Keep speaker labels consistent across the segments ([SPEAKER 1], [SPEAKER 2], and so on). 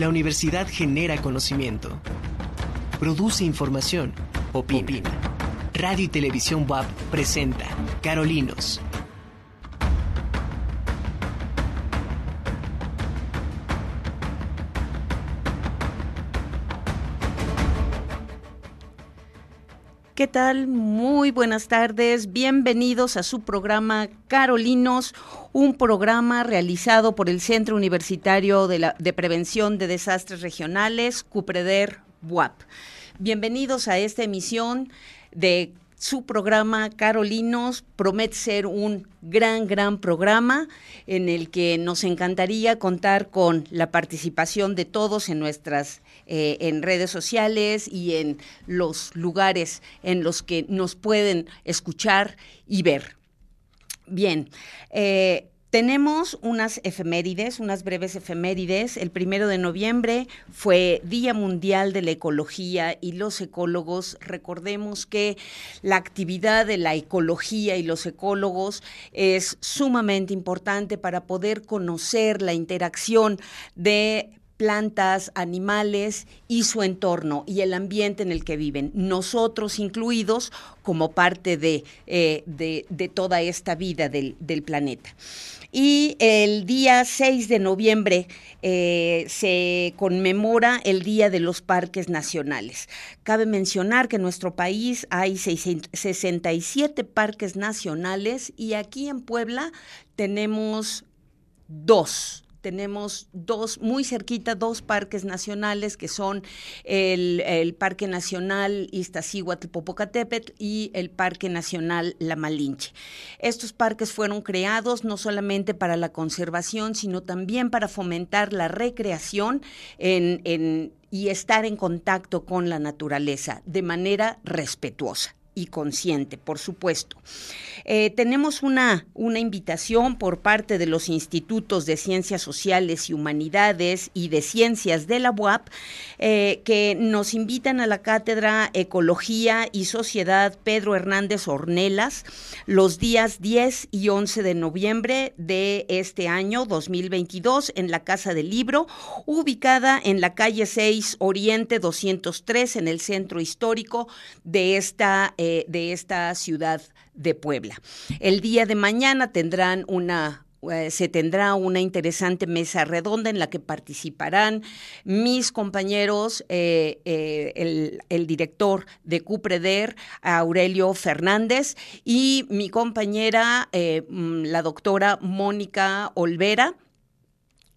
[SPEAKER 1] La universidad genera conocimiento, produce información, opina. Radio y Televisión WAP presenta Carolinos
[SPEAKER 2] ¿Qué tal? Muy buenas tardes. Bienvenidos a su programa Carolinos, un programa realizado por el Centro Universitario de, Prevención de Desastres Regionales, CUPREDER, WAP. Bienvenidos a esta emisión de su programa Carolinos promete ser un gran, gran programa en el que nos encantaría contar con la participación de todos en nuestras eh, en redes sociales y en los lugares en los que nos pueden escuchar y ver. Bien, eh, tenemos unas efemérides, unas breves efemérides. El primero de noviembre fue Día Mundial de la Ecología y los ecólogos. Recordemos que la actividad de la ecología y los ecólogos es sumamente importante para poder conocer la interacción de plantas, animales y su entorno y el ambiente en el que viven, nosotros incluidos como parte de, eh, de, toda esta vida del, planeta. Y el día 6 de noviembre eh, se conmemora el Día de los Parques Nacionales. Cabe mencionar que en nuestro país hay 67 parques nacionales y aquí en Puebla tenemos dos tenemos dos, muy cerquita, dos parques nacionales que son el, Parque Nacional Iztaccíhuatl-Popocatépetl y el Parque Nacional La Malinche. Estos parques fueron creados no solamente para la conservación, sino también para fomentar la recreación y estar en contacto con la naturaleza de manera respetuosa y consciente, por supuesto. Eh, tenemos una, una invitación por parte de los institutos de ciencias sociales y humanidades y de ciencias de la UAP eh, que nos invitan a la cátedra Ecología y Sociedad Pedro Hernández Ornelas los días 10 y 11 de noviembre de este año 2022 en la Casa del Libro, ubicada en la calle 6 Oriente 203 en el centro histórico de esta eh, de esta ciudad de Puebla. El día de mañana tendrán una eh, se tendrá una interesante mesa redonda en la que participarán mis compañeros, eh, el, el, director de Cupreder, Aurelio Fernández, y mi compañera, mm, la doctora Mónica Olvera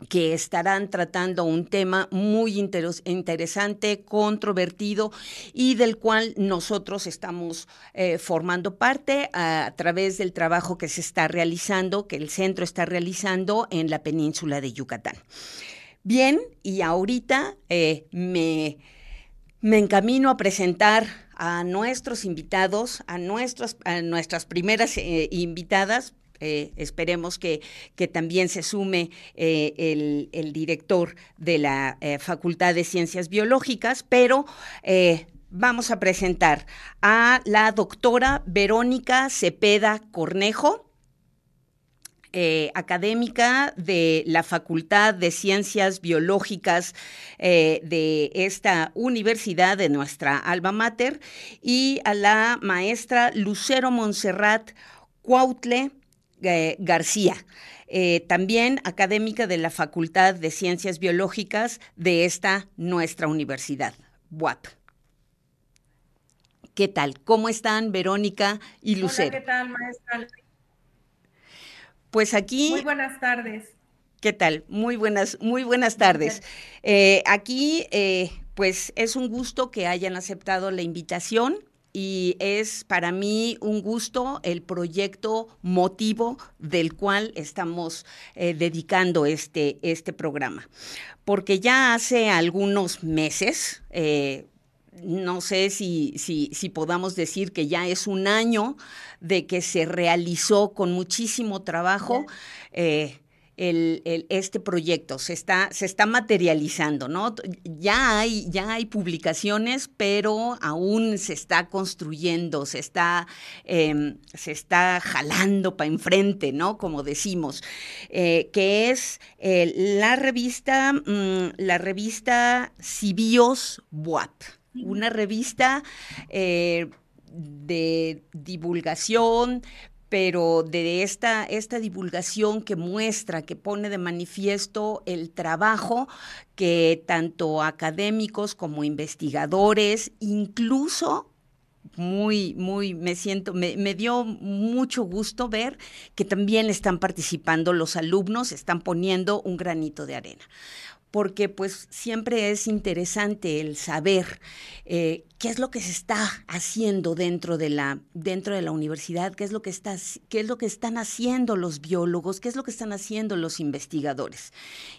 [SPEAKER 2] que estarán tratando un tema muy interesante, controvertido y del cual nosotros estamos eh, formando parte a, través del trabajo que se está realizando, que el centro está realizando en la península de Yucatán. Bien, y ahorita eh, me, me encamino a presentar a nuestros invitados, a, a nuestras primeras eh, invitadas, eh, esperemos que, que, también se sume eh, el, director de la eh, Facultad de Ciencias Biológicas, pero vamos a presentar a la doctora Verónica Cepeda Cornejo. académica de la Facultad de Ciencias Biológicas de esta universidad, de nuestra alma mater, y a la maestra Lucero Monserrat Cuautle García. Eh, también académica de la Facultad de Ciencias Biológicas de esta nuestra universidad. ¿Qué tal? ¿Cómo están Verónica y Lucero?
[SPEAKER 3] ¿qué tal, maestra?
[SPEAKER 2] Pues aquí.
[SPEAKER 3] Muy buenas tardes.
[SPEAKER 2] ¿Qué tal? Muy buenas, muy buenas tardes. Eh, aquí, eh, pues es un gusto que hayan aceptado la invitación y es para mí un gusto el proyecto motivo del cual estamos eh, dedicando este, este programa. Porque ya hace algunos meses, eh, no sé si, si, si, podamos decir que ya es un año de que se realizó con muchísimo trabajo este proyecto, se está, se está materializando, ¿no? Ya hay, ya hay publicaciones, pero aún se está construyendo, se está, em, se está jalando para enfrente, ¿no? Como decimos, eh, que es eh, la revista, mm, la revista Cibios Buap, una revista eh, de divulgación, pero de esta, esta divulgación que muestra, que pone de manifiesto el trabajo que tanto académicos como investigadores, incluso muy, muy, me siento, me, me, dio mucho gusto ver que también están participando los alumnos, están poniendo un granito de arena porque pues siempre es interesante el saber eh, qué es lo que se está haciendo dentro de la dentro de la universidad, qué es lo que está, qué es lo que están haciendo los biólogos, qué es lo que están haciendo los investigadores.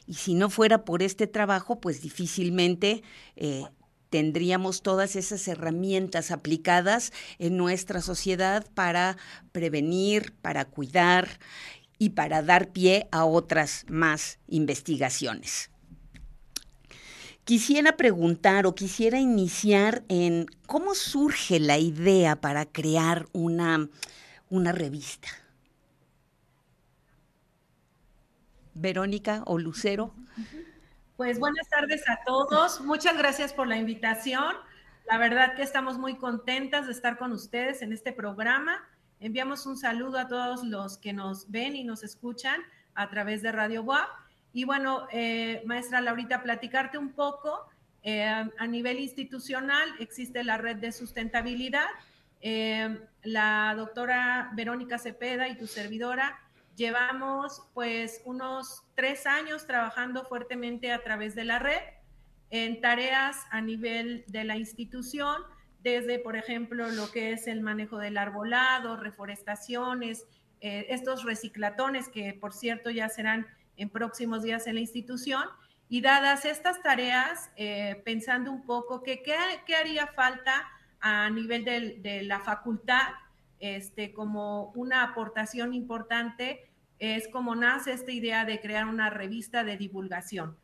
[SPEAKER 2] Y si no fuera por este trabajo, pues difícilmente eh, tendríamos todas esas herramientas aplicadas en nuestra sociedad para prevenir, para cuidar y para dar pie a otras más investigaciones. Quisiera preguntar o quisiera iniciar en cómo surge la idea para crear una, una revista. Verónica o Lucero.
[SPEAKER 4] Pues buenas tardes a todos. Muchas gracias por la invitación. La verdad que estamos muy contentas de estar con ustedes en este programa. Enviamos un saludo a todos los que nos ven y nos escuchan a través de Radio WAP y bueno, eh, maestra Laurita, platicarte un poco. Eh, a nivel institucional existe la red de sustentabilidad. Eh, la doctora Verónica Cepeda y tu servidora llevamos pues unos tres años trabajando fuertemente a través de la red en tareas a nivel de la institución, desde, por ejemplo, lo que es el manejo del arbolado, reforestaciones, estos reciclatones que, por cierto, ya serán en próximos días en la institución. Y dadas estas tareas, eh, pensando un poco que qué, haría falta a nivel de, la facultad, este, como una aportación importante, es como nace esta idea de crear una revista de divulgación,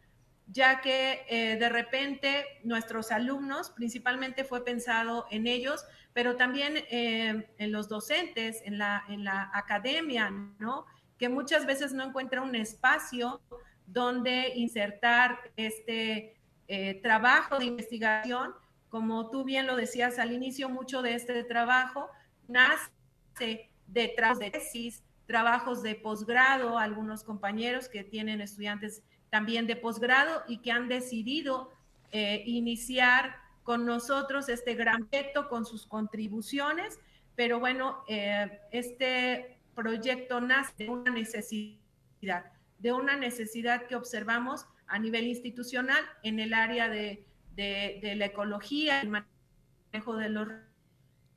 [SPEAKER 4] ya que eh, de repente nuestros alumnos, principalmente fue pensado en ellos, pero también eh, en los docentes, en la, en la academia, ¿no? Que muchas veces no encuentra un espacio donde insertar este eh, trabajo de investigación. Como tú bien lo decías al inicio, mucho de este trabajo nace detrás de tesis, trabajos de posgrado, algunos compañeros que tienen estudiantes también de posgrado y que han decidido eh, iniciar con nosotros este gran reto con sus contribuciones. Pero bueno, eh, este proyecto nace de una necesidad, de una necesidad que observamos a nivel institucional en el área de, la ecología, el manejo de los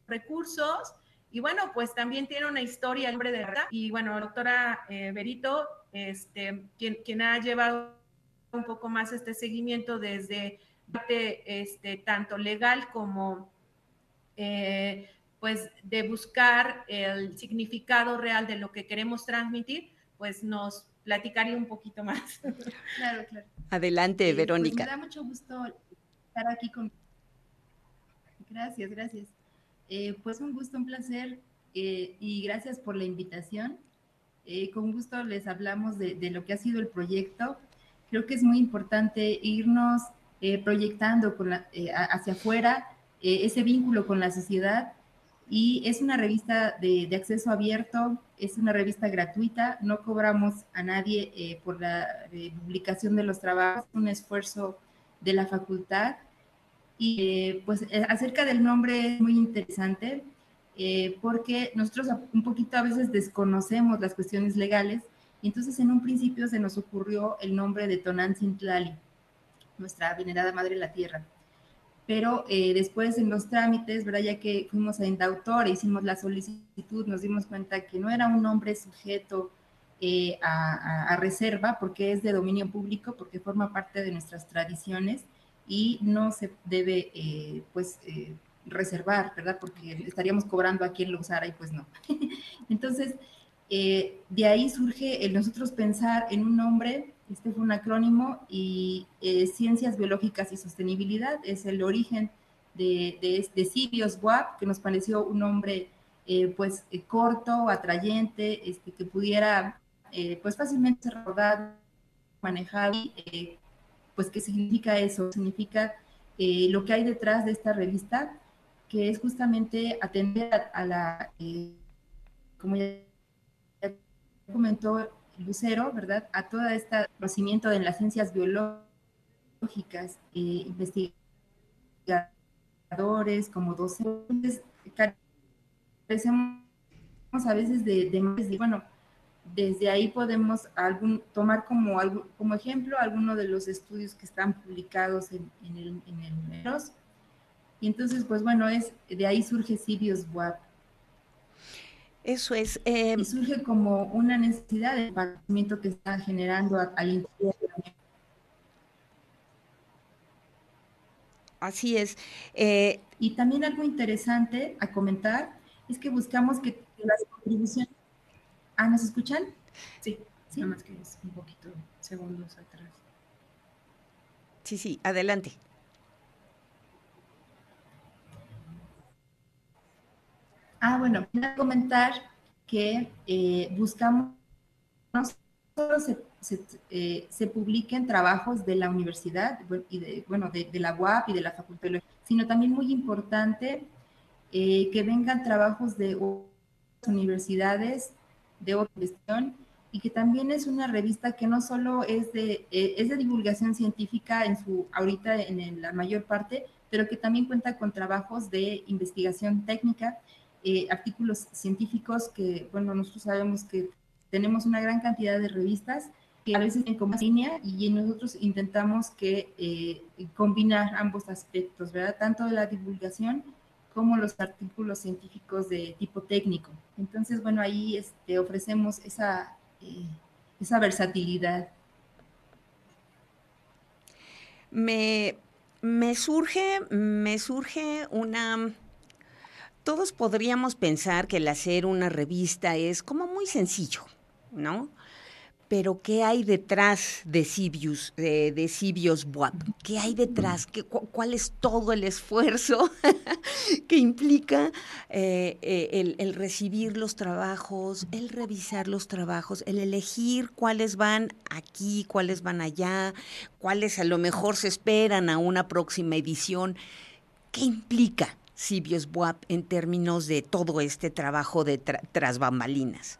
[SPEAKER 4] recursos. Y bueno, pues también tiene una historia el hombre de verdad. Y bueno, doctora eh, Berito, este, quien, quien ha llevado un poco más este seguimiento desde este, tanto legal como eh, pues de buscar el significado real de lo que queremos transmitir, pues nos platicaría un poquito más.
[SPEAKER 2] Claro, claro. Adelante, eh, pues, Verónica.
[SPEAKER 5] me da mucho gusto estar aquí con... Gracias, gracias. Eh, pues un gusto, un placer eh, y gracias por la invitación. con gusto les hablamos de, de, lo que ha sido el proyecto. Creo que es muy importante irnos proyectando con la, hacia afuera ese vínculo con la sociedad y es una revista de, acceso abierto, es una revista gratuita, no cobramos a nadie eh, por la eh, publicación de los trabajos, un esfuerzo de la facultad. Y eh, pues acerca del nombre es muy interesante porque nosotros un poquito a veces desconocemos las cuestiones legales y entonces en un principio se nos ocurrió el nombre de Tonantzin nuestra venerada Madre la Tierra pero eh, después en los trámites, ¿verdad? Ya que fuimos a Indautor, hicimos la solicitud, nos dimos cuenta que no era un nombre sujeto eh, a, reserva porque es de dominio público, porque forma parte de nuestras tradiciones y no se debe, eh, pues, reservar, ¿verdad? Porque estaríamos cobrando a quien lo usara y pues no. Entonces, Eh, de ahí surge el nosotros pensar en un nombre, este fue un acrónimo, y eh, Ciencias Biológicas y Sostenibilidad es el origen de, de, de Sirius WAP, que nos pareció un nombre pues corto, atrayente, este, que pudiera pues fácilmente ser rodado, manejado, pues qué significa eso, significa lo que hay detrás de esta revista, que es justamente atender a, la, eh, como ya comentó Lucero, ¿verdad? A todo este conocimiento en las ciencias biológicas, eh, investigadores, como docentes, carecemos a veces de, de, bueno, desde ahí podemos algún, tomar como, como ejemplo algunos de los estudios que están publicados en, en el, en el y entonces, pues bueno, es de ahí surge Sirius WAP.
[SPEAKER 2] Eso es.
[SPEAKER 5] Eh, y surge como una necesidad de conocimiento que está generando al interior.
[SPEAKER 2] Así es.
[SPEAKER 5] Eh, y también algo interesante a comentar es que buscamos que las contribuciones... Ah, ¿nos escuchan?
[SPEAKER 4] Sí, ¿Sí? nada más que es un poquito segundos atrás.
[SPEAKER 2] Sí, sí, adelante.
[SPEAKER 5] Ah, bueno, a comentar que eh, buscamos no solo eh, se, publiquen trabajos de la universidad y de, bueno, de, la UAP y de la Facultad de sino también muy importante eh, que vengan trabajos de otras universidades, de otra gestión, y que también es una revista que no solo es de, es de divulgación científica en su, ahorita en la mayor parte, pero que también cuenta con trabajos de investigación técnica eh, artículos científicos que, bueno, nosotros sabemos que tenemos una gran cantidad de revistas que a veces en como línea y nosotros intentamos que eh, combinar ambos aspectos, ¿verdad? Tanto la divulgación como los artículos científicos de tipo técnico. Entonces, bueno, ahí este, ofrecemos esa, eh, esa versatilidad.
[SPEAKER 2] Me, me, surge, me surge una, todos podríamos pensar que el hacer una revista es como muy sencillo, ¿no? Pero ¿qué hay detrás de Sibius, de, de Sibios WAP? ¿Qué hay detrás? ¿Qué, ¿Cuál es todo el esfuerzo que implica eh, eh, el, el, recibir los trabajos, el revisar los trabajos, el elegir cuáles van aquí, cuáles van allá, cuáles a lo mejor se esperan a una próxima edición? ¿Qué implica? Sibios Buap en términos de todo este trabajo de tras bambalinas?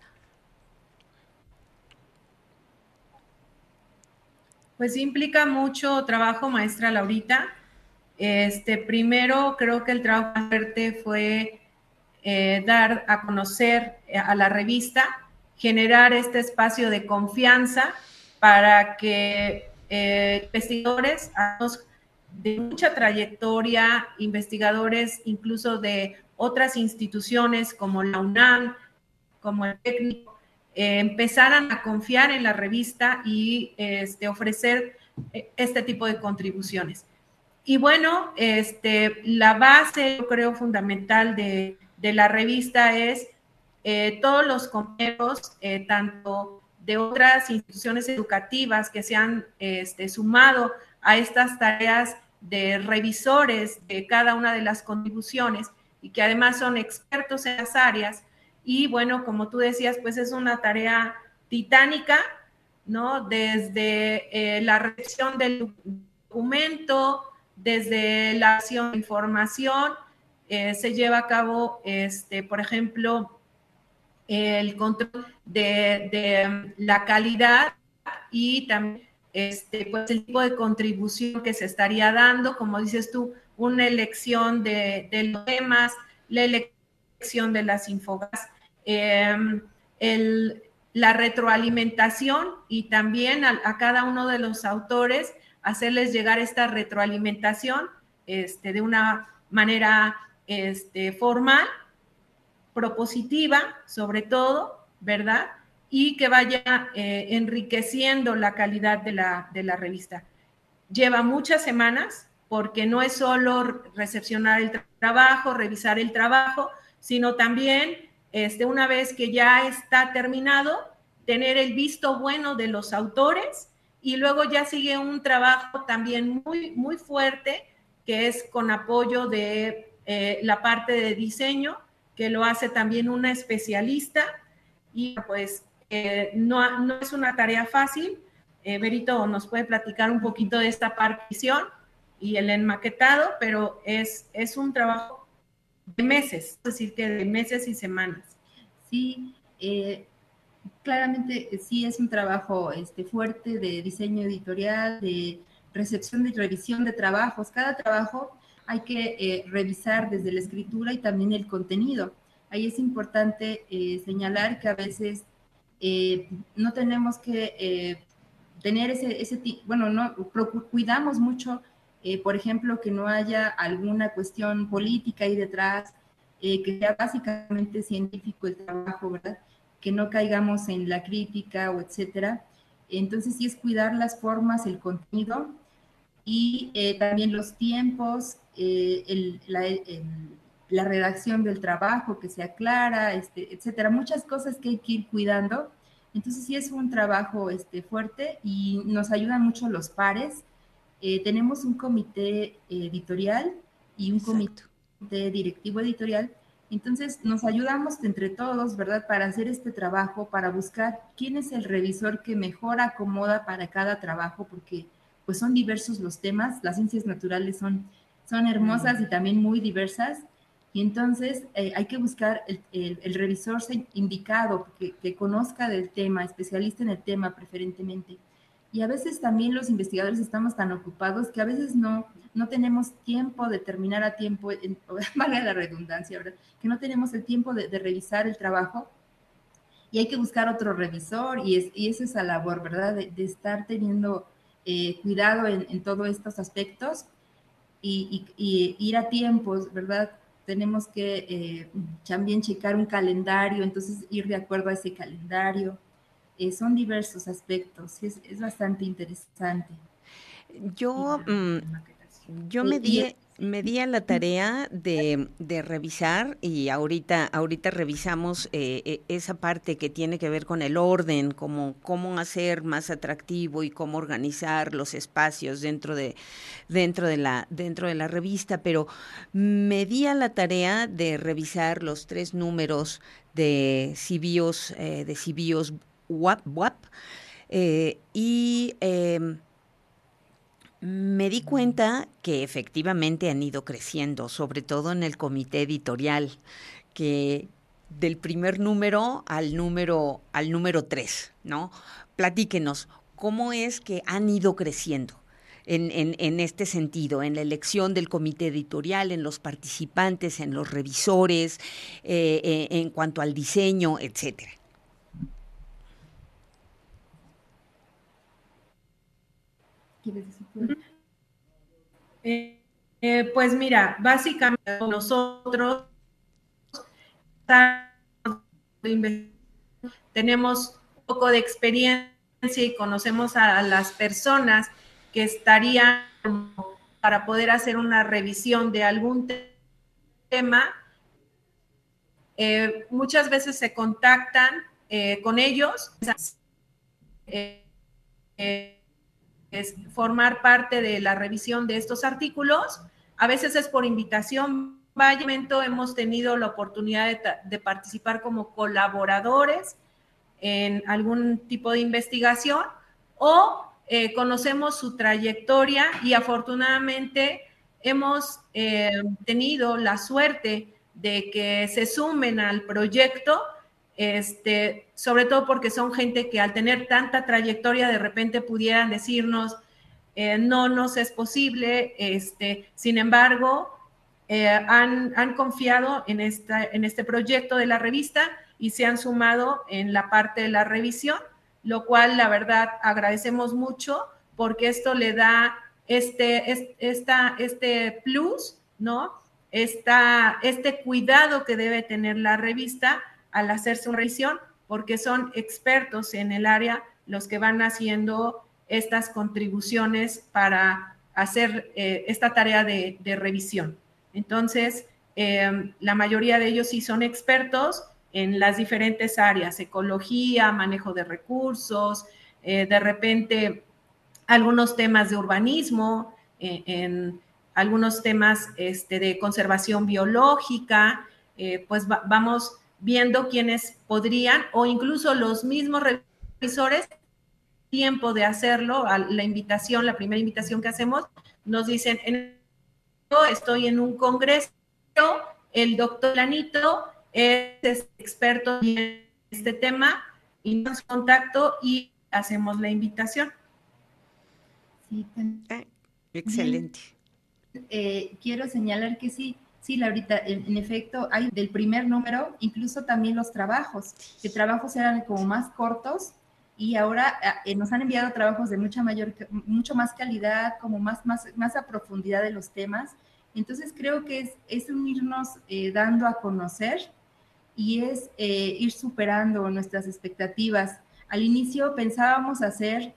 [SPEAKER 4] Pues implica mucho trabajo, maestra Laurita. Este, primero, creo que el trabajo fuerte fue eh, dar a conocer eh, a la revista, generar este espacio de confianza para que eh, investigadores, de mucha trayectoria, investigadores incluso de otras instituciones como la UNAM, como el técnico, eh, empezaran a confiar en la revista y este, ofrecer eh, este tipo de contribuciones. Y bueno, este, la base, yo creo, fundamental de, la revista es eh, todos los compañeros, tanto de otras instituciones educativas que se han este, sumado a estas tareas de revisores de cada una de las contribuciones y que además son expertos en las áreas. Y bueno, como tú decías, pues es una tarea titánica, ¿no? Desde eh, la recepción del documento, desde la acción de información, eh, se lleva a cabo, este, por ejemplo, el control de, de la calidad y también este, pues el tipo de contribución que se estaría dando, como dices tú, una elección de, los temas, la elección de las infogas, em, la retroalimentación y también a, cada uno de los autores hacerles llegar esta retroalimentación este, de una manera este, formal, propositiva, sobre todo, ¿verdad? Y que vaya eh, enriqueciendo la calidad de la, de la revista. Lleva muchas semanas porque no es solo recepcionar el trabajo, revisar el trabajo, sino también este, una vez que ya está terminado, tener el visto bueno de los autores y luego ya sigue un trabajo también muy, muy fuerte que es con apoyo de eh, la parte de diseño, que lo hace también una especialista y pues eh, no, no, es una tarea fácil. Eh, Berito nos puede platicar un poquito de esta partición y el enmaquetado, pero es, es un trabajo de meses, es decir, que de meses y semanas.
[SPEAKER 5] Sí, eh, claramente sí es un trabajo este, fuerte de diseño editorial, de recepción y revisión de trabajos. Cada trabajo hay que eh, revisar desde la escritura y también el contenido. Ahí es importante eh, señalar que a veces no tenemos que tener ese, ese, bueno, no, cuidamos mucho eh, por ejemplo, que no haya alguna cuestión política ahí detrás, eh, que sea básicamente científico el trabajo, ¿verdad? Que no caigamos en la crítica o etcétera. Entonces, sí es cuidar las formas, el contenido y eh, también los tiempos, la, redacción del trabajo, que sea clara, este, etcétera. Muchas cosas que hay que ir cuidando. Entonces, sí es un trabajo este, fuerte y nos ayudan mucho los pares eh, tenemos un comité editorial y un comité directivo editorial. Entonces nos ayudamos entre todos, ¿verdad? Para hacer este trabajo, para buscar quién es el revisor que mejor acomoda para cada trabajo, porque pues son diversos los temas, las ciencias naturales son, son hermosas y también muy diversas. Y entonces eh, hay que buscar el, revisor indicado, que, que, conozca del tema, especialista en el tema preferentemente. Y a veces también los investigadores estamos tan ocupados que a veces no, no tenemos tiempo de terminar a tiempo, en, valga la redundancia, ¿verdad? Que no tenemos el tiempo de, revisar el trabajo y hay que buscar otro revisor y, es, y es esa labor, ¿verdad? De, estar teniendo eh, cuidado en, todos estos aspectos y, ir a tiempos, ¿verdad? Tenemos que eh, también checar un calendario, entonces ir de acuerdo a ese calendario. Eh, son diversos aspectos, es, es bastante interesante.
[SPEAKER 2] Yo, mm, yo me di, me di a la tarea de, de, revisar y ahorita, ahorita revisamos eh, eh, esa parte que tiene que ver con el orden, como cómo hacer más atractivo y cómo organizar los espacios dentro de, dentro de la, dentro de la revista, pero me di a la tarea de revisar los tres números de CBIOS, de CBIOS WAP, eh, y em, me di cuenta que efectivamente han ido creciendo, sobre todo en el comité editorial, que del primer número al número al número tres, ¿no? Platíquenos, ¿cómo es que han ido creciendo? En, en, este sentido, en la elección del comité editorial, en los participantes, en los revisores, eh, eh, en cuanto al diseño, etcétera.
[SPEAKER 4] Eh, eh, pues mira, básicamente nosotros tenemos un poco de experiencia y conocemos a las personas que estarían para poder hacer una revisión de algún tema. Eh, muchas veces se contactan con ellos formar parte de la revisión de estos artículos. A veces es por invitación. Vaya, hemos tenido la oportunidad de, participar como colaboradores en algún tipo de investigación o eh, conocemos su trayectoria y afortunadamente hemos eh, tenido la suerte de que se sumen al proyecto este, sobre todo porque son gente que al tener tanta trayectoria de repente pudieran decirnos, eh, no nos es posible, este, sin embargo, eh, han, han, confiado en, esta, en este proyecto de la revista y se han sumado en la parte de la revisión, lo cual la verdad agradecemos mucho porque esto le da este, esta, este plus, ¿no? Esta, este cuidado que debe tener la revista al hacerse una revisión, porque son expertos en el área los que van haciendo estas contribuciones para hacer eh, esta tarea de, revisión. Entonces, em, la mayoría de ellos sí son expertos
[SPEAKER 3] en las diferentes áreas, ecología, manejo de recursos, eh, de repente algunos temas de urbanismo, eh, en algunos temas este, de conservación biológica, pues vamos viendo quiénes podrían o incluso los mismos revisores tiempo de hacerlo, a la invitación, la primera invitación que hacemos, nos dicen, estoy en un congreso, el doctor Lanito es experto en este tema y nos contacto y hacemos la invitación.
[SPEAKER 2] Sí, ah, excelente.
[SPEAKER 5] Eh, quiero señalar que sí, sí, Laurita, en, en, efecto, hay del primer número, incluso también los trabajos, que trabajos eran como más cortos y ahora eh, nos han enviado trabajos de mucha mayor, mucho más calidad, como más, más, más a profundidad de los temas. Entonces creo que es, es unirnos eh, dando a conocer y es eh, ir superando nuestras expectativas. Al inicio pensábamos hacer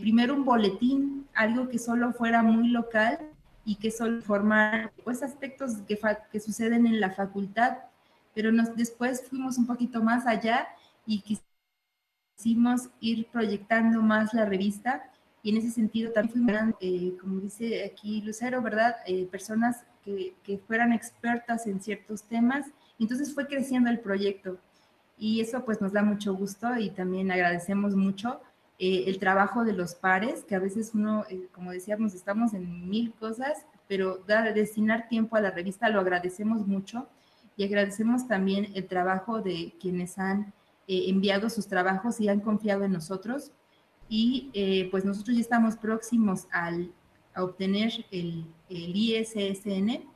[SPEAKER 5] primero un boletín, algo que solo fuera muy local y que solo informar pues, aspectos que, que suceden en la facultad, pero nos, después fuimos un poquito más allá y quisimos ir proyectando más la revista y en ese sentido también fuimos, eh, como dice aquí Lucero, ¿verdad? Eh, personas que, que, fueran expertas en ciertos temas. Entonces fue creciendo el proyecto y eso pues nos da mucho gusto y también agradecemos mucho eh, el trabajo de los pares, que a veces uno, como decíamos, estamos en mil cosas, pero dar, destinar tiempo a la revista lo agradecemos mucho y agradecemos también el trabajo de quienes han eh, enviado sus trabajos y han confiado en nosotros. Y eh, pues nosotros ya estamos próximos al, a obtener el, el, ISSN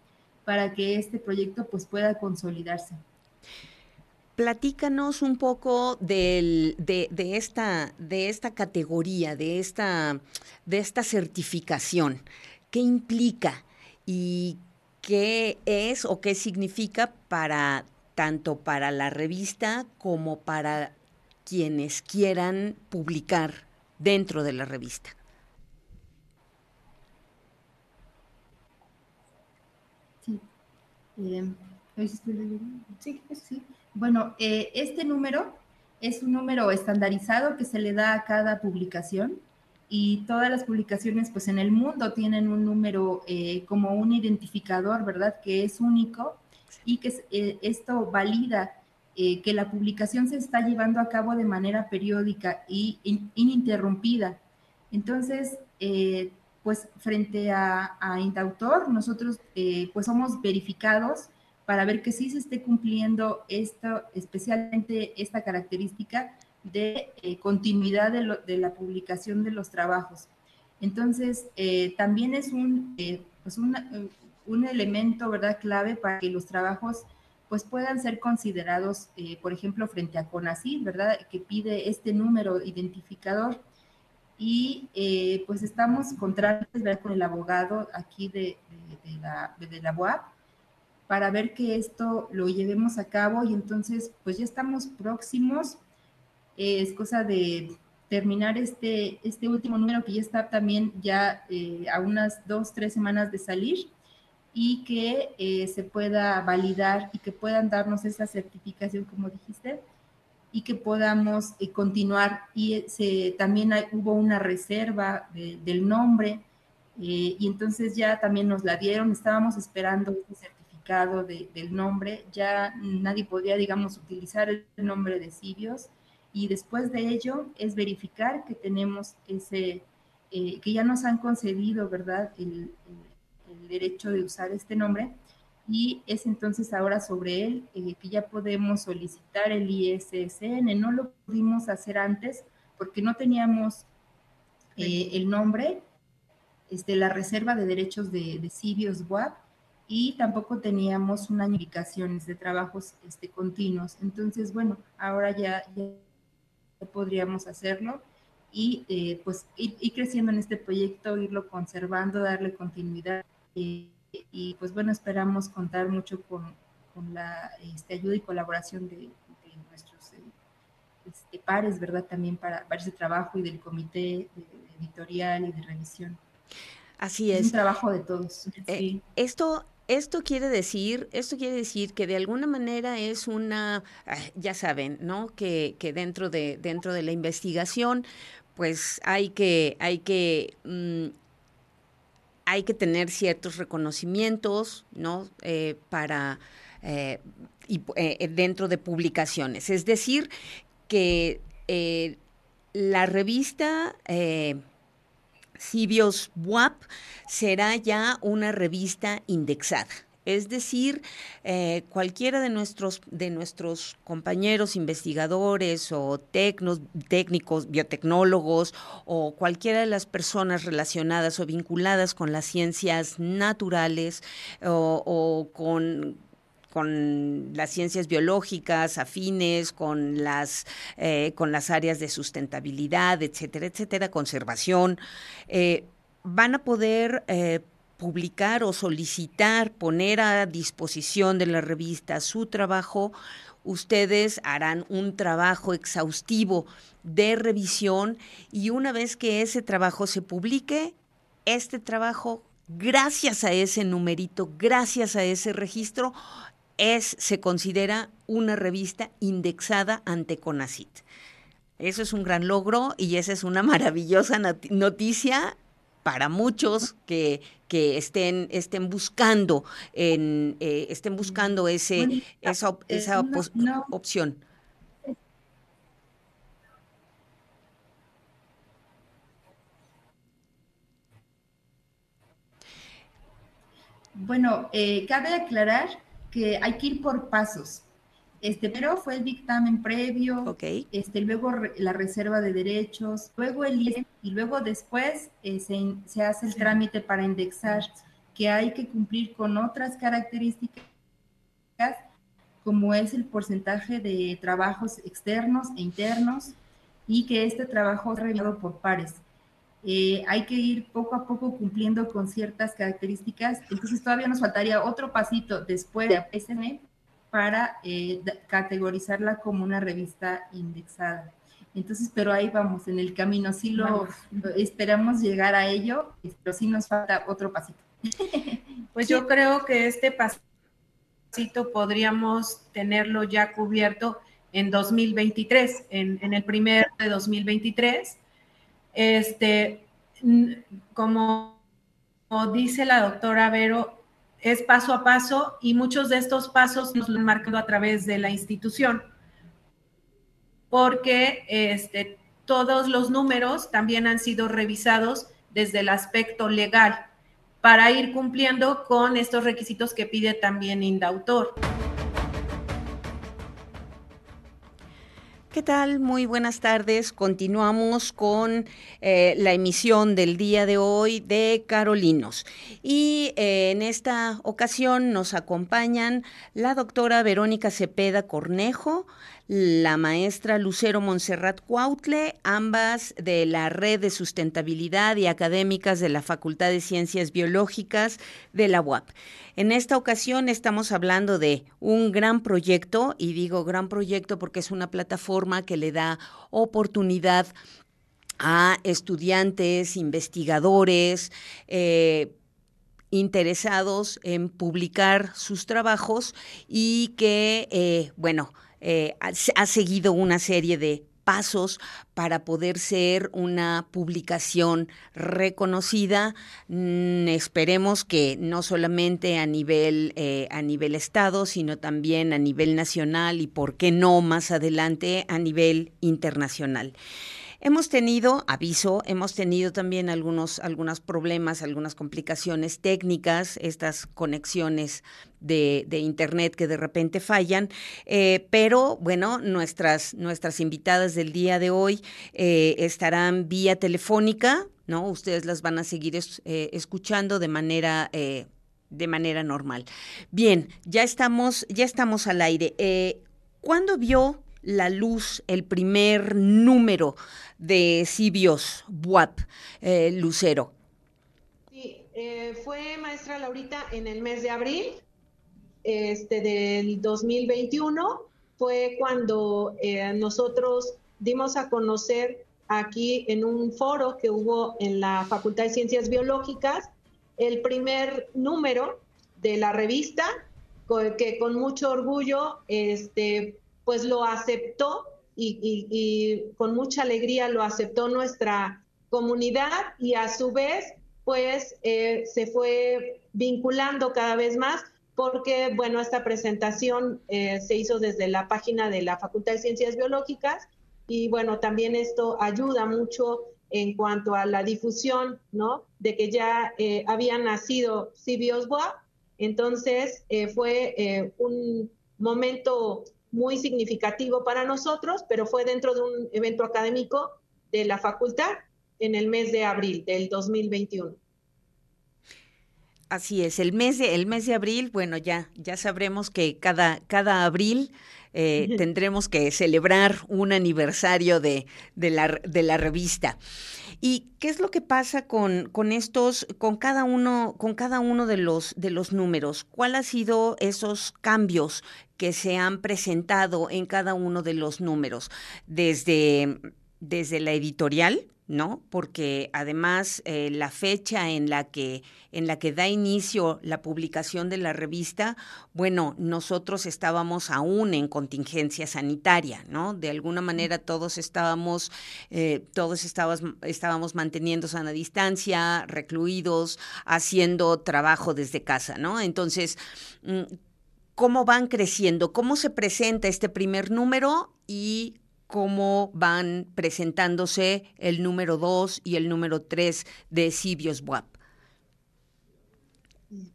[SPEAKER 5] para que este proyecto pues pueda consolidarse.
[SPEAKER 2] Platícanos un poco de, de, esta, de esta categoría, de esta, de esta certificación. ¿Qué implica y qué es o qué significa para tanto para la revista como para quienes quieran publicar dentro de la revista.
[SPEAKER 5] Sí. Sí, sí. Bueno, eh, este número es un número estandarizado que se le da a cada publicación y todas las publicaciones pues en el mundo tienen un número eh, como un identificador, ¿verdad? Que es único y que eh, esto valida que la publicación se está llevando a cabo de manera periódica y ininterrumpida. Entonces, pues frente a, a Intautor, nosotros pues somos verificados para ver que sí se esté cumpliendo esto, especialmente esta característica de continuidad de, de, la publicación de los trabajos. Entonces, también es un, pues una, un elemento, ¿verdad?, clave para que los trabajos pues puedan ser considerados, eh, por ejemplo, frente a CONACYT, ¿verdad?, que pide este número identificador. Y eh, pues estamos contrarios con el abogado aquí de, la, de la UAP para ver que esto lo llevemos a cabo y entonces pues ya estamos próximos. es cosa de terminar este, este último número que ya está también ya eh, a unas dos, tres semanas de salir y que eh, se pueda validar y que puedan darnos esa certificación, como dijiste, y que podamos eh, continuar. Y también hubo una reserva del nombre, eh, y entonces ya también nos la dieron, estábamos esperando del nombre, ya nadie podía, digamos, utilizar el nombre de Sibios, y después de ello es verificar que tenemos ese, que ya nos han concedido, ¿verdad?, el derecho de usar este nombre y es entonces ahora sobre él eh, que ya podemos solicitar el ISSN. No lo pudimos hacer antes porque no teníamos eh, el nombre, este, la reserva de derechos de, de Cibios WAP y tampoco teníamos una indicaciones de trabajos este, continuos. Entonces, bueno, ahora ya, ya podríamos hacerlo y eh, pues ir, ir creciendo en este proyecto, irlo conservando, darle continuidad y pues bueno, esperamos contar mucho con, con la este, ayuda y colaboración de, nuestros eh, este, pares, ¿verdad? También para, para, ese trabajo y del comité editorial y de revisión.
[SPEAKER 2] Así es.
[SPEAKER 5] Es un trabajo de todos.
[SPEAKER 2] Eh, esto esto quiere decir, esto quiere decir que de alguna manera es una, ah, ya saben, ¿no? Que, dentro de dentro de la investigación, pues hay que hay que mm, hay que tener ciertos reconocimientos, ¿no? Eh, para eh, eh, dentro de publicaciones. Es decir, que la revista Cibios WAP será ya una revista indexada. Es decir, eh, cualquiera de nuestros, de nuestros compañeros investigadores o técnicos, biotecnólogos o cualquiera de las personas relacionadas o vinculadas con las ciencias naturales o con con las ciencias biológicas afines, con las, eh, con las áreas de sustentabilidad, etcétera, etcétera, conservación, eh, van a poder eh, publicar o solicitar, poner a disposición de la revista su trabajo, ustedes harán un trabajo exhaustivo de revisión y una vez que ese trabajo se publique, este trabajo, gracias a ese numerito, gracias a ese registro, es, se considera una revista indexada ante CONACIT. Eso es un gran logro y esa es una maravillosa noticia para muchos que, que estén, estén buscando en, eh, estén buscando ese, esa, esa opción.
[SPEAKER 5] Bueno, eh, cabe aclarar que hay que ir por pasos. Este, pero fue el dictamen previo, este, luego la reserva de derechos, luego el y luego después eh, se, hace el trámite para indexar, que hay que cumplir con otras características, como es el porcentaje de trabajos externos e internos, y que este trabajo es revisado por pares. Eh, hay que ir poco a poco cumpliendo con ciertas características. Entonces todavía nos faltaría otro pasito después de APSM para eh, categorizarla como una revista indexada. Entonces, pero ahí vamos, en el camino, sí lo, esperamos llegar a ello, pero sí nos falta otro pasito.
[SPEAKER 3] Pues yo creo que este pasito podríamos tenerlo ya cubierto en 2023, en, en el primer de 2023 este, como, dice la doctora Vero, es paso a paso y muchos de estos pasos nos han marcado a través de la institución, porque este, todos los números también han sido revisados desde el aspecto legal para ir cumpliendo con estos requisitos que pide también Indautor.
[SPEAKER 2] ¿Qué tal? Muy buenas tardes. Continuamos con eh, la emisión del día de hoy de Carolinos. Y eh, en esta ocasión nos acompañan la doctora Verónica Cepeda Cornejo, la maestra Lucero Monserrat Cuautle, ambas de la Red de Sustentabilidad y Académicas de la Facultad de Ciencias Biológicas de la UAP. En esta ocasión estamos hablando de un gran proyecto, y digo gran proyecto porque es una plataforma que le da oportunidad a estudiantes, investigadores, eh, interesados en publicar sus trabajos y que, eh, bueno, eh, ha, seguido una serie de pasos para poder ser una publicación reconocida. Mm, esperemos que no solamente a nivel, eh, a nivel Estado, sino también a nivel nacional y, por qué no, más adelante a nivel internacional. Hemos tenido, aviso, hemos tenido también algunos, algunos problemas, algunas complicaciones técnicas, estas conexiones de, Internet que de repente fallan, eh, pero bueno, nuestras, nuestras invitadas del día de hoy eh, estarán vía telefónica, ¿no? Ustedes las van a seguir eh, escuchando de manera de manera normal. Bien, ya estamos, ya estamos al aire. ¿Cuándo vio la luz el primer número de Cibios WAP, eh, Lucero?
[SPEAKER 4] Sí, eh, fue maestra Laurita en el mes de abril este, del 2021. Fue cuando eh, nosotros dimos a conocer aquí en un foro que hubo en la Facultad de Ciencias Biológicas el primer número de la revista, que con mucho orgullo este, pues lo aceptó y, con mucha alegría lo aceptó nuestra comunidad y a su vez pues eh, se fue vinculando cada vez más porque bueno esta presentación eh, se hizo desde la página de la Facultad de Ciencias Biológicas y bueno también esto ayuda mucho en cuanto a la difusión no de que ya eh, había nacido Cibios Boa. Entonces fue un momento muy significativo para nosotros, pero fue dentro de un evento académico de la facultad en el mes de abril del 2021.
[SPEAKER 2] Así es, el mes de, el mes de abril, bueno, ya, ya sabremos que cada, cada abril eh, tendremos que celebrar un aniversario de, de, la, de la revista. ¿Y qué es lo que pasa con, con estos, con cada uno, con cada uno de los, de los números? ¿Cuáles han sido esos cambios que se han presentado en cada uno de los números? Desde, desde la editorial, ¿no? Porque además eh, la fecha en la que en la que da inicio la publicación de la revista, bueno, nosotros estábamos aún en contingencia sanitaria, ¿no? De alguna manera todos estábamos eh, todos estábamos, estábamos manteniendo sana distancia, recluidos, haciendo trabajo desde casa, ¿no? Entonces mm, ¿Cómo van creciendo? ¿Cómo se presenta este primer número y cómo van presentándose el número 2 y el número 3 de Cibios WAP.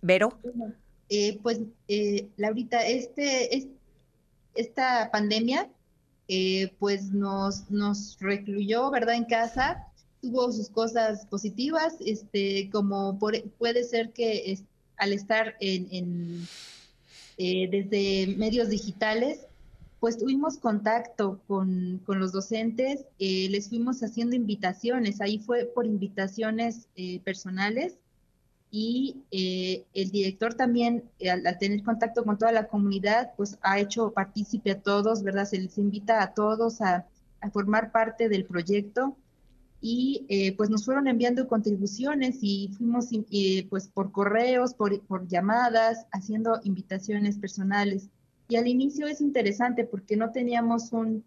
[SPEAKER 2] ¿Vero?
[SPEAKER 5] Eh, pues, eh, Laurita, este, esta pandemia, eh, pues nos, nos recluyó, ¿verdad?, en casa, tuvo sus cosas positivas, este, como puede ser que al estar en, en desde medios digitales, pues tuvimos contacto con, los docentes, eh, les fuimos haciendo invitaciones, ahí fue por invitaciones eh, personales y eh, el director también, al, tener contacto con toda la comunidad, pues ha hecho partícipe a todos, ¿verdad? Se les invita a todos a, formar parte del proyecto y pues nos fueron enviando contribuciones y fuimos pues por correos, por, por llamadas, haciendo invitaciones personales. Y al inicio es interesante porque no teníamos un,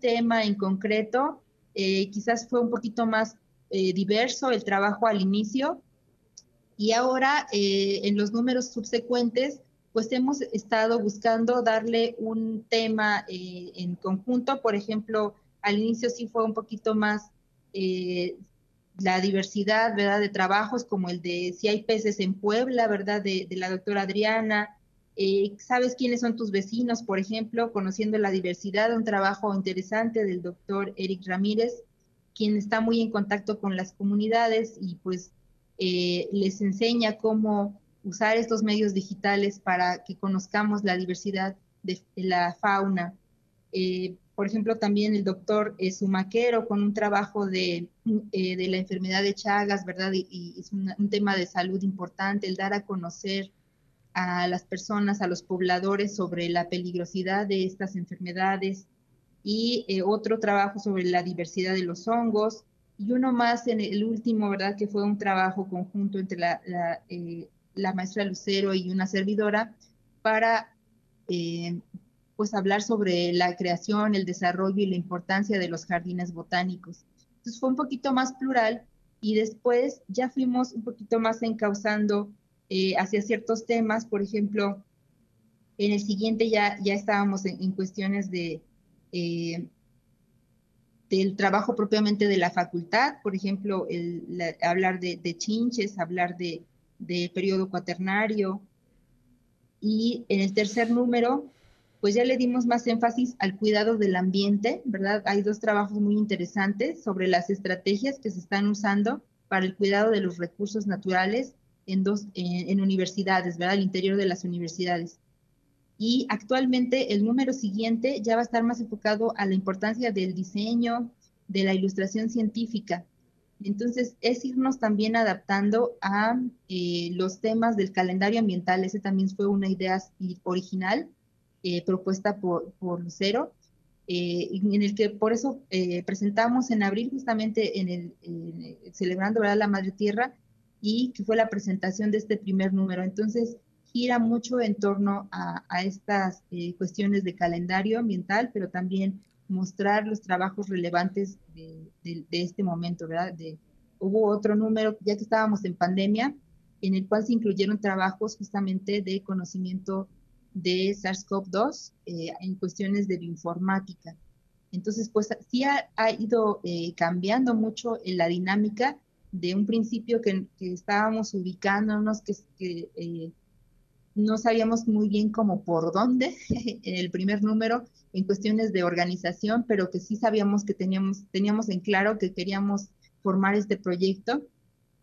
[SPEAKER 5] tema en concreto, eh, quizás fue un poquito más eh, diverso el trabajo al inicio. Y ahora eh, en los números subsecuentes, pues hemos estado buscando darle un tema en conjunto. Por ejemplo, al inicio sí fue un poquito más la diversidad, ¿verdad?, de trabajos como el de si hay peces en Puebla, ¿verdad?, de la doctora Adriana, eh, sabes quiénes son tus vecinos, por ejemplo, conociendo la diversidad, un trabajo interesante del doctor Eric Ramírez, quien está muy en contacto con las comunidades y pues eh, les enseña cómo usar estos medios digitales para que conozcamos la diversidad de, la fauna. Eh, por ejemplo, también el doctor Sumaquero con un trabajo de, de, la enfermedad de Chagas, ¿verdad? Y, es un tema de salud importante, el dar a conocer a las personas, a los pobladores sobre la peligrosidad de estas enfermedades y eh, otro trabajo sobre la diversidad de los hongos y uno más en el último, ¿verdad? Que fue un trabajo conjunto entre la, la, eh, maestra Lucero y una servidora para eh, pues hablar sobre la creación, el desarrollo y la importancia de los jardines botánicos. Entonces fue un poquito más plural y después ya fuimos un poquito más encauzando eh, hacia ciertos temas, por ejemplo, en el siguiente ya, ya estábamos en, cuestiones de, eh, del trabajo propiamente de la facultad, por ejemplo, el, hablar de, chinches, hablar de, de periodo cuaternario. Y en el tercer número, pues ya le dimos más énfasis al cuidado del ambiente, ¿verdad? Hay dos trabajos muy interesantes sobre las estrategias que se están usando para el cuidado de los recursos naturales en, dos, en, universidades, ¿verdad? Al interior de las universidades. Y actualmente el número siguiente ya va a estar más enfocado a la importancia del diseño, de la ilustración científica. Entonces, es irnos también adaptando a eh, los temas del calendario ambiental. Ese también fue una idea original eh, propuesta por, por Lucero, eh, en el que por eso presentamos en abril, justamente en el, celebrando ¿verdad? la Madre Tierra, y que fue la presentación de este primer número. Entonces, gira mucho en torno a, estas eh, cuestiones de calendario ambiental, pero también mostrar los trabajos relevantes de, este momento, ¿verdad? De, hubo otro número, ya que estábamos en pandemia, en el cual se incluyeron trabajos justamente de conocimiento de SARS-CoV-2 eh, en cuestiones de bioinformática. Entonces, pues sí ha, ido eh, cambiando mucho la dinámica de un principio que, estábamos ubicándonos, que, eh, no sabíamos muy bien cómo por dónde en el primer número en cuestiones de organización, pero que sí sabíamos que teníamos, teníamos en claro que queríamos formar este proyecto,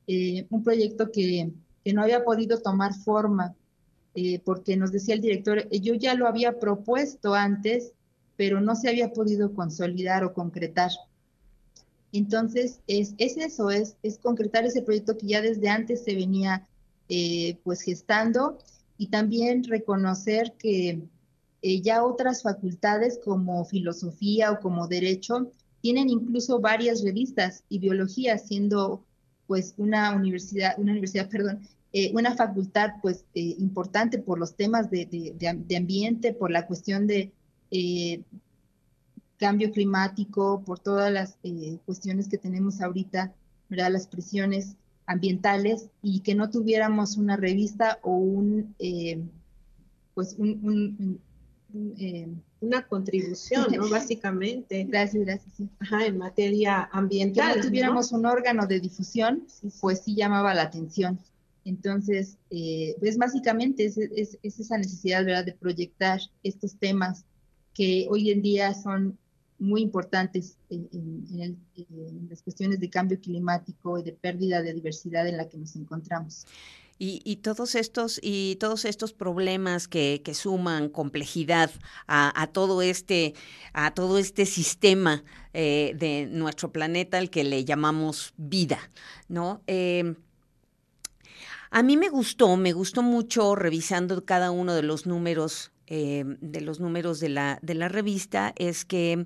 [SPEAKER 5] eh, un proyecto que, que, no había podido tomar forma, eh, porque nos decía el director, yo ya lo había propuesto antes, pero no se había podido consolidar o concretar. Entonces, es, es eso, es, concretar ese proyecto que ya desde antes se venía pues gestando y también reconocer que eh, ya otras facultades como filosofía o como derecho tienen incluso varias revistas y biología siendo pues una universidad, una universidad, perdón, eh, una facultad pues eh, importante por los temas de, de, ambiente, por la cuestión de cambio climático, por todas las cuestiones que tenemos ahorita, ¿verdad? las presiones ambientales y que no tuviéramos una revista o un, eh, pues un,
[SPEAKER 4] eh, una contribución, ¿no? Básicamente.
[SPEAKER 5] Gracias, gracias.
[SPEAKER 4] Ajá, en materia ambiental.
[SPEAKER 5] Que no tuviéramos un órgano de difusión, pues sí llamaba la atención. Entonces, eh, pues básicamente es, es, esa necesidad, ¿verdad?, de proyectar estos temas que hoy en día son muy importantes en, las cuestiones de cambio climático y de pérdida de diversidad en la que nos encontramos.
[SPEAKER 2] Y, todos estos y todos estos problemas que, suman complejidad a, todo este a todo este sistema eh, de nuestro planeta al que le llamamos vida, ¿no? Eh, a mí me gustó, me gustó mucho revisando cada uno de los números eh, de los números de la, de la revista es que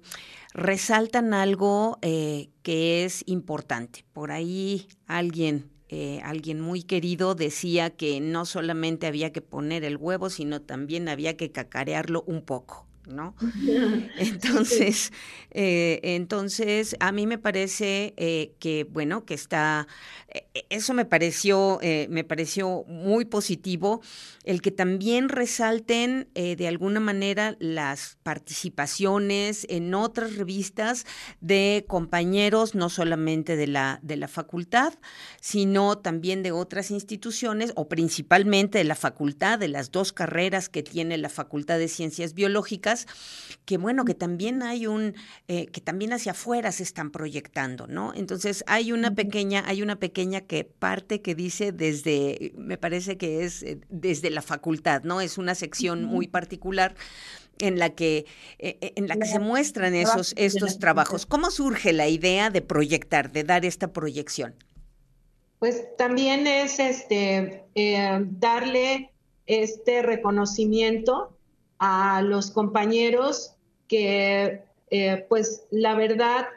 [SPEAKER 2] resaltan algo eh, que es importante. Por ahí alguien eh, alguien muy querido decía que no solamente había que poner el huevo, sino también había que cacarearlo un poco. ¿No? Entonces, eh, entonces a mí me parece eh, que bueno que está, eh, eso me pareció, me pareció muy positivo el que también resalten de alguna manera las participaciones en otras revistas de compañeros no solamente de la de la facultad, sino también de otras instituciones o principalmente de la facultad de las dos carreras que tiene la Facultad de Ciencias Biológicas que bueno, que también hay un, eh, que también hacia afuera se están proyectando, ¿no? Entonces hay una pequeña, hay una pequeña que parte que dice desde, me parece que es eh, desde la facultad, ¿no? Es una sección muy particular en la que eh, en la que se muestran esos estos trabajos. ¿Cómo surge la idea de proyectar, de dar esta proyección?
[SPEAKER 4] Pues también es este darle este reconocimiento a los compañeros que, eh, pues, la verdad,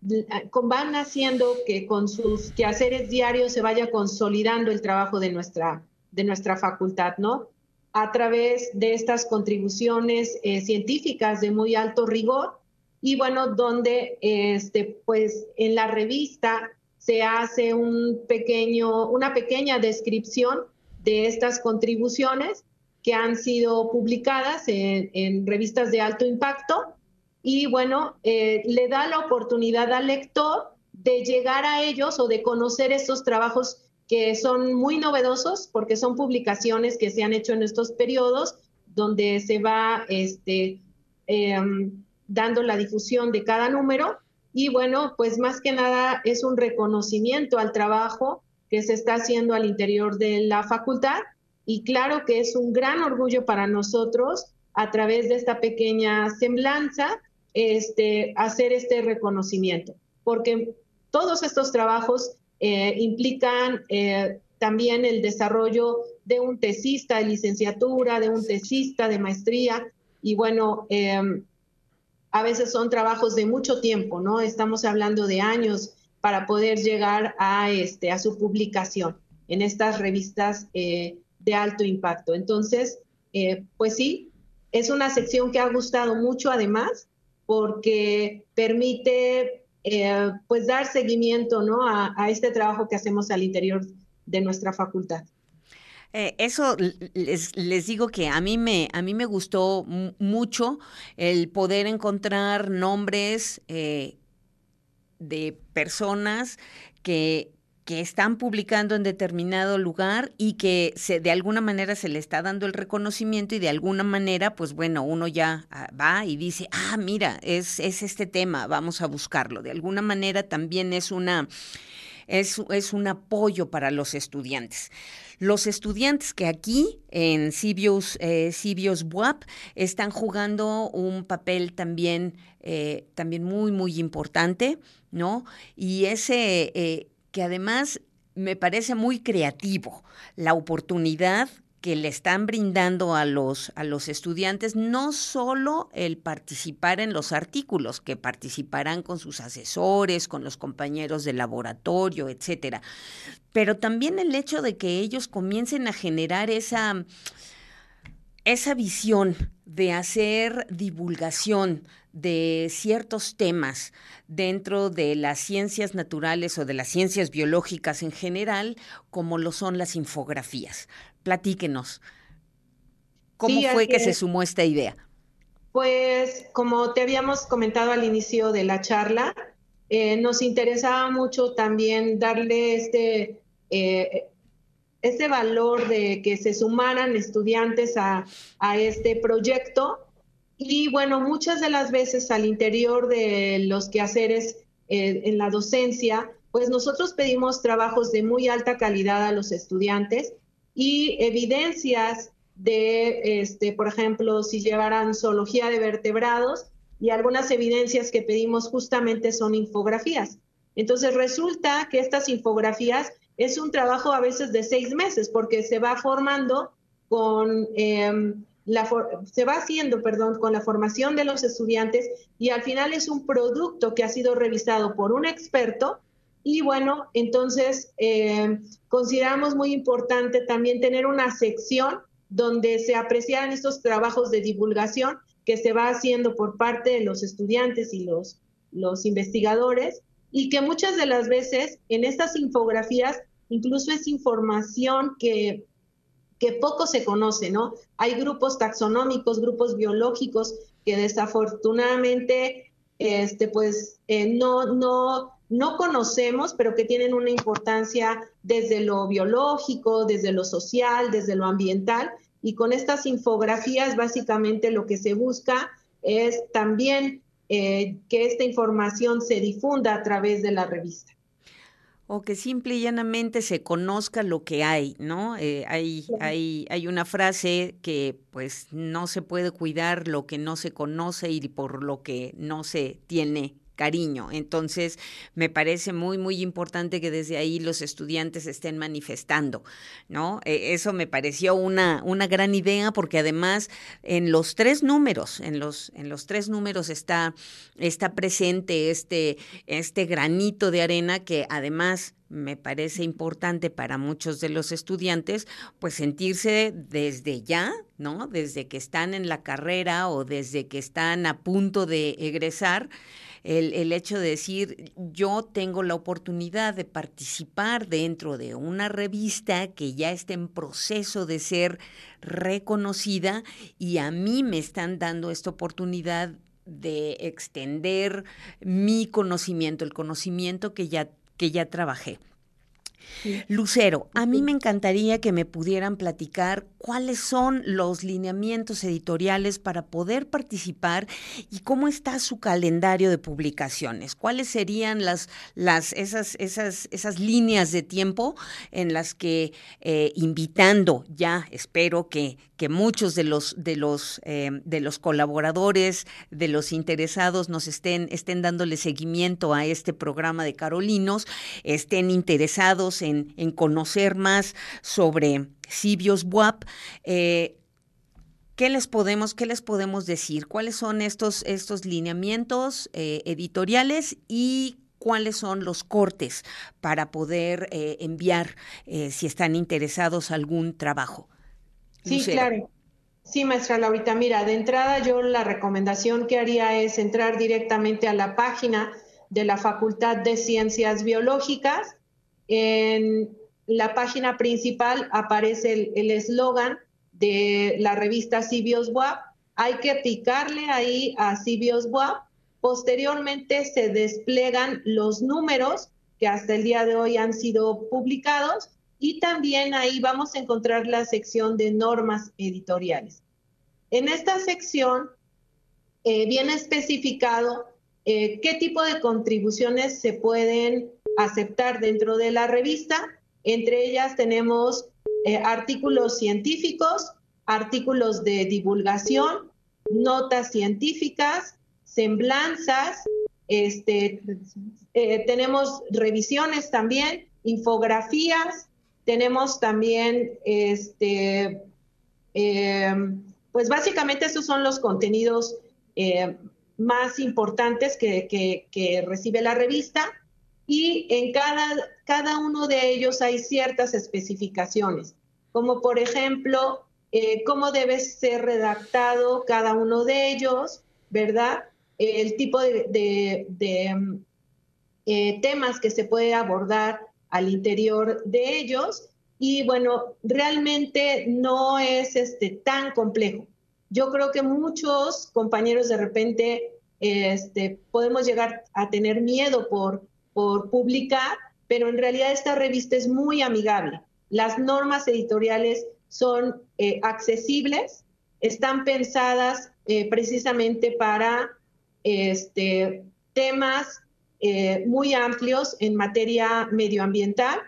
[SPEAKER 4] van haciendo que con sus quehaceres diarios se vaya consolidando el trabajo de nuestra, de nuestra facultad, ¿no? A través de estas contribuciones eh, científicas de muy alto rigor y bueno, donde este, pues en la revista se hace un pequeño, una pequeña descripción de estas contribuciones que han sido publicadas en, revistas de alto impacto. Y bueno, eh, le da la oportunidad al lector de llegar a ellos o de conocer estos trabajos que son muy novedosos porque son publicaciones que se han hecho en estos periodos donde se va este, em, dando la difusión de cada número. Y bueno, pues más que nada es un reconocimiento al trabajo que se está haciendo al interior de la facultad y claro que es un gran orgullo para nosotros a través de esta pequeña semblanza este, hacer este reconocimiento, porque todos estos trabajos eh, implican eh, también el desarrollo de un tesista de licenciatura, de un tesista de maestría, y bueno, em, a veces son trabajos de mucho tiempo, ¿no? Estamos hablando de años para poder llegar a, este, a su publicación en estas revistas eh, de alto impacto. Entonces, eh, pues sí, es una sección que ha gustado mucho además porque permite eh, pues dar seguimiento ¿no? a, este trabajo que hacemos al interior de nuestra facultad.
[SPEAKER 2] Eh, eso les, digo que a mí me a mí me gustó mucho el poder encontrar nombres de personas que que están publicando en determinado lugar y que se, de alguna manera se le está dando el reconocimiento y de alguna manera, pues bueno, uno ya ah, va y dice, ah, mira, es, es este tema, vamos a buscarlo. De alguna manera también es una... Es, es, un apoyo para los estudiantes. Los estudiantes que aquí en Cibios, eh, están jugando un papel también, eh, también muy, muy importante, ¿no? Y ese, eh, que además me parece muy creativo la oportunidad que le están brindando a los, a los estudiantes, no solo el participar en los artículos, que participarán con sus asesores, con los compañeros de laboratorio, etcétera, pero también el hecho de que ellos comiencen a generar esa, esa visión de hacer divulgación, de ciertos temas dentro de las ciencias naturales o de las ciencias biológicas en general, como lo son las infografías. Platíquenos, ¿cómo fue que se sumó esta idea?
[SPEAKER 4] Pues como te habíamos comentado al inicio de la charla, eh, nos interesaba mucho también darle este, eh, este valor de que se sumaran estudiantes a, a este proyecto y bueno, muchas de las veces al interior de los quehaceres eh, en la docencia, pues nosotros pedimos trabajos de muy alta calidad a los estudiantes y evidencias de, este, por ejemplo, si llevaran zoología de vertebrados y algunas evidencias que pedimos justamente son infografías. Entonces resulta que estas infografías es un trabajo a veces de seis meses porque se va formando con... Se va haciendo, perdón, con la formación de los estudiantes y al final es un producto que ha sido revisado por un experto. Y bueno, entonces eh, consideramos muy importante también tener una sección donde se apreciaran estos trabajos de divulgación que se va haciendo por parte de los estudiantes y los, los investigadores y que muchas de las veces en estas infografías incluso es información que que poco se conoce, ¿no? Hay grupos taxonómicos, grupos biológicos que desafortunadamente, este, pues, eh, no, no, no conocemos, pero que tienen una importancia desde lo biológico, desde lo social, desde lo ambiental. Y con estas infografías, básicamente lo que se busca es también eh, que esta información se difunda a través de la revista
[SPEAKER 2] o que simple y llanamente se conozca lo que hay, ¿no? Eh, hay, hay, hay una frase que pues no se puede cuidar lo que no se conoce y por lo que no se tiene cariño. Entonces, me parece muy, muy importante que desde ahí los estudiantes estén manifestando, ¿no? E, eso me pareció una, una gran idea porque además en los tres números, en los, en los tres números está, está presente este, este granito de arena que además me parece importante para muchos de los estudiantes, pues sentirse desde ya, ¿no? Desde que están en la carrera o desde que están a punto de egresar, el, hecho de decir, yo tengo la oportunidad de participar dentro de una revista que ya está en proceso de ser reconocida y a mí me están dando esta oportunidad de extender mi conocimiento, el conocimiento que ya, que ya trabajé. Lucero, a mí me encantaría que me pudieran platicar cuáles son los lineamientos editoriales para poder participar y cómo está su calendario de publicaciones. ¿Cuáles serían las, las esas, esas, esas líneas de tiempo en las que eh, invitando ya, espero que, que muchos de los, de los, eh, de los colaboradores, de los interesados nos estén, estén dándole seguimiento a este programa de Carolinos, estén interesados en, en conocer más sobre Sibios WAP. Eh, ¿Qué les podemos, qué les podemos decir? ¿Cuáles son estos, estos lineamientos eh, editoriales y cuáles son los cortes para poder eh, enviar eh, si están interesados algún trabajo.
[SPEAKER 4] Sí, claro. Sí, maestra Laurita, mira, de entrada yo la recomendación que haría es entrar directamente a la página de la Facultad de Ciencias Biológicas. En la página principal aparece el eslogan de la revista Cibios WAP. Hay que picarle ahí a Cibios WAP. Posteriormente se despliegan los números que hasta el día de hoy han sido publicados y también ahí vamos a encontrar la sección de normas editoriales. En esta sección eh, viene especificado eh, qué tipo de contribuciones se pueden aceptar dentro de la revista. Entre ellas tenemos eh, artículos científicos, artículos de divulgación, notas científicas, semblanzas, este, tenemos revisiones también, infografías, tenemos también, este, eh, pues básicamente esos son los contenidos eh, más importantes que, recibe la revista y en cada, cada uno de ellos hay ciertas especificaciones, como por ejemplo, eh, cómo debe ser redactado cada uno de ellos, ¿verdad? El tipo de, temas que se puede abordar al interior de ellos y bueno, realmente no es este, tan complejo. Yo creo que muchos compañeros de repente este, podemos llegar a tener miedo por, por publicar, pero en realidad esta revista es muy amigable. Las normas editoriales son eh, accesibles, están pensadas eh, precisamente para este, temas eh, muy amplios en materia medioambiental,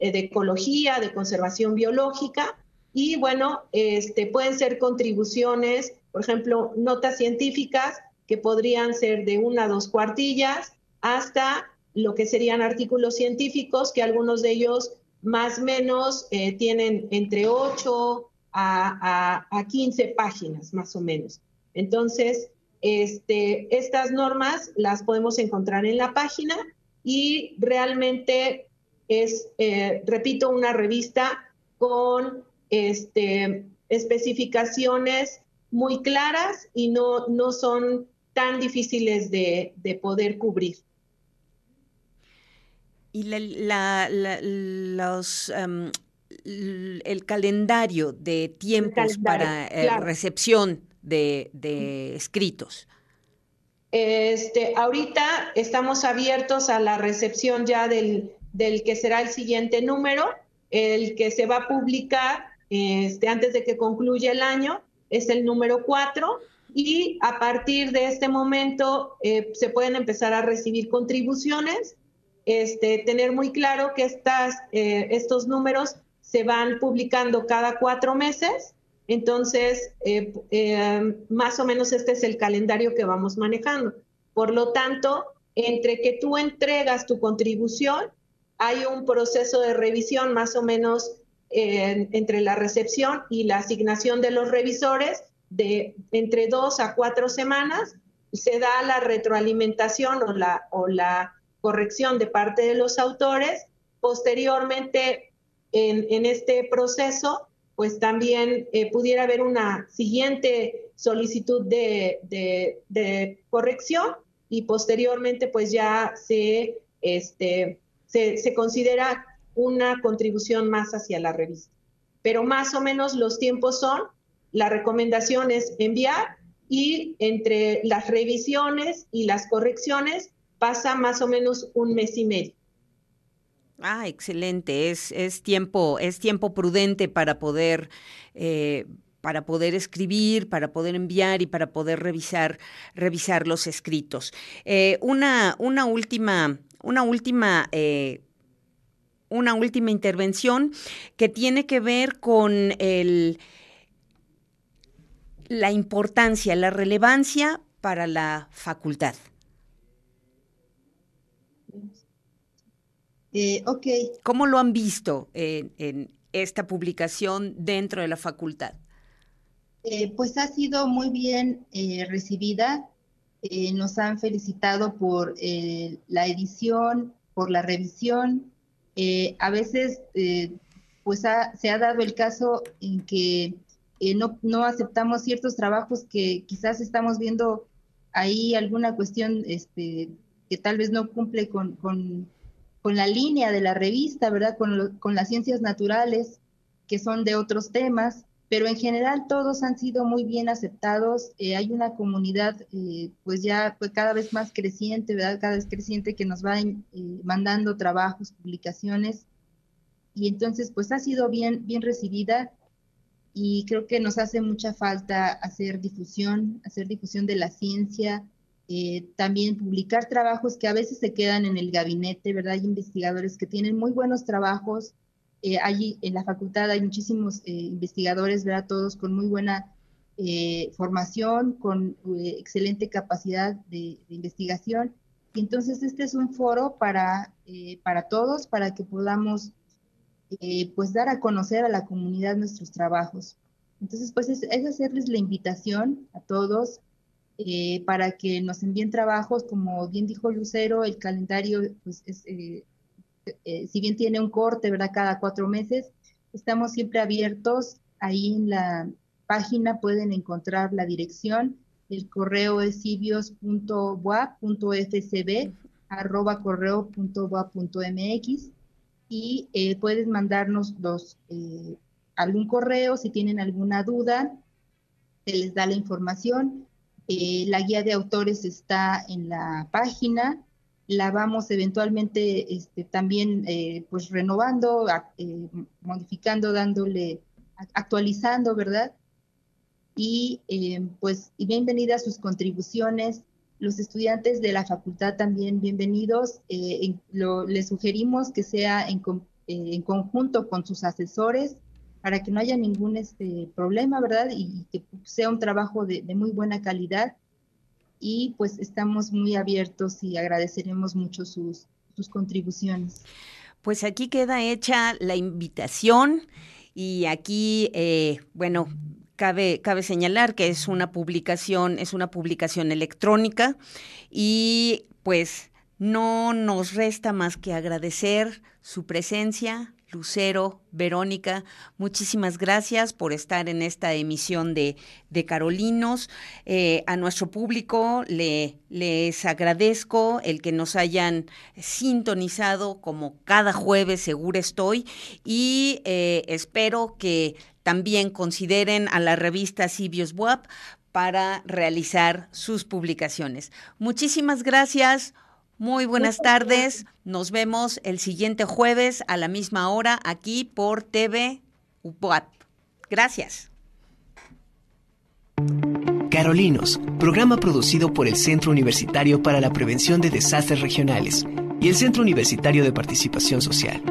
[SPEAKER 4] de ecología, de conservación biológica, y bueno, este, pueden ser contribuciones, por ejemplo, notas científicas que podrían ser de una a dos cuartillas, hasta lo que serían artículos científicos, que algunos de ellos más o menos eh, tienen entre 8 a, a, a 15 páginas, más o menos. Entonces, este, estas normas las podemos encontrar en la página y realmente es, eh, repito, una revista con este, especificaciones muy claras y no, no son tan difíciles de, poder cubrir.
[SPEAKER 2] Y los, em, el calendario de tiempos para eh, recepción de, escritos?
[SPEAKER 4] Este, ahorita estamos abiertos a la recepción ya del, que será el siguiente número, el que se va a publicar este, antes de que concluya el año, es el número 4 y a partir de este momento eh, se pueden empezar a recibir contribuciones, este, tener muy claro que estas, eh, estos números se van publicando cada cuatro meses entonces, eh, eh, más o menos este es el calendario que vamos manejando. Por lo tanto, entre que tú entregas tu contribución, hay un proceso de revisión más o menos entre la recepción y la asignación de los revisores de entre dos a cuatro semanas. Se da la retroalimentación o la, o la corrección de parte de los autores. Posteriormente, en, en este proceso, pues también eh, pudiera haber una siguiente solicitud de, corrección y posteriormente pues ya se, este, se, considera una contribución más hacia la revista. Pero más o menos los tiempos son, la recomendación es enviar y entre las revisiones y las correcciones pasa más o menos un mes y medio.
[SPEAKER 2] Ah, excelente. Es, es tiempo, es tiempo prudente para poder, eh, para poder escribir, para poder enviar y para poder revisar, revisar los escritos. Eh, una, una última, una última eh, una última intervención que tiene que ver con el, la importancia, la relevancia para la facultad.
[SPEAKER 5] Eh, ok.
[SPEAKER 2] ¿Cómo lo han visto en, esta publicación dentro de la facultad?
[SPEAKER 5] Eh, pues ha sido muy bien eh, recibida. nos han felicitado por la edición, por la revisión. A veces, pues se ha dado el caso en que no, no, aceptamos ciertos trabajos que quizás estamos viendo ahí alguna cuestión este, que tal vez no cumple con, con, con la línea de la revista, ¿verdad? Con, las ciencias naturales, que son de otros temas pero en general todos han sido muy bien aceptados. Eh, hay una comunidad, eh, pues ya pues cada vez más creciente, ¿verdad? Cada vez creciente que nos va eh, mandando trabajos, publicaciones. Y entonces, pues ha sido bien, bien recibida y creo que nos hace mucha falta hacer difusión, hacer difusión de la ciencia, también publicar trabajos que a veces se quedan en el gabinete, ¿verdad? Hay investigadores que tienen muy buenos trabajos, eh, allí en la facultad hay muchísimos eh, investigadores, ¿verdad? Todos con muy buena eh, formación, con excelente capacidad de, investigación. Entonces este es un foro para, para todos, para que podamos pues dar a conocer a la comunidad nuestros trabajos. Entonces, pues es, hacerles la invitación a todos para que nos envíen trabajos, como bien dijo Lucero, el calendario pues es eh, si bien tiene un corte, ¿verdad? Cada cuatro meses, estamos siempre abiertos. Ahí en la página pueden encontrar la dirección. El correo es cibios.boa.fcb arroba correo.boa.mx y eh, pueden mandarnos los, eh, algún correo si tienen alguna duda, se les da la información. La guía de autores está en la página la vamos eventualmente este, también eh, pues renovando, eh, modificando, dándole, actualizando, ¿verdad? Y eh, pues bienvenidas sus contribuciones. Los estudiantes de la facultad también bienvenidos. les sugerimos que sea en, conjunto con sus asesores para que no haya ningún este, problema, ¿verdad? Y, que sea un trabajo de muy buena calidad y pues estamos muy abiertos y agradeceremos mucho sus, sus contribuciones.
[SPEAKER 2] Pues aquí queda hecha la invitación y aquí, eh, bueno, Cabe, cabe, señalar que es una publicación, es una publicación electrónica y pues no nos resta más que agradecer su presencia, Lucero, Verónica, muchísimas gracias por estar en esta emisión de, Carolinos. Eh, a nuestro público le, les agradezco el que nos hayan sintonizado como cada jueves, seguro estoy, y eh, espero que también consideren a la revista Cibios WAP para realizar sus publicaciones. Muchísimas gracias. Muy buenas tardes. Nos vemos el siguiente jueves a la misma hora aquí por TV UPOAT. Gracias.
[SPEAKER 1] Carolinos, programa producido por el Centro Universitario para la Prevención de Desastres Regionales y el Centro Universitario de Participación Social.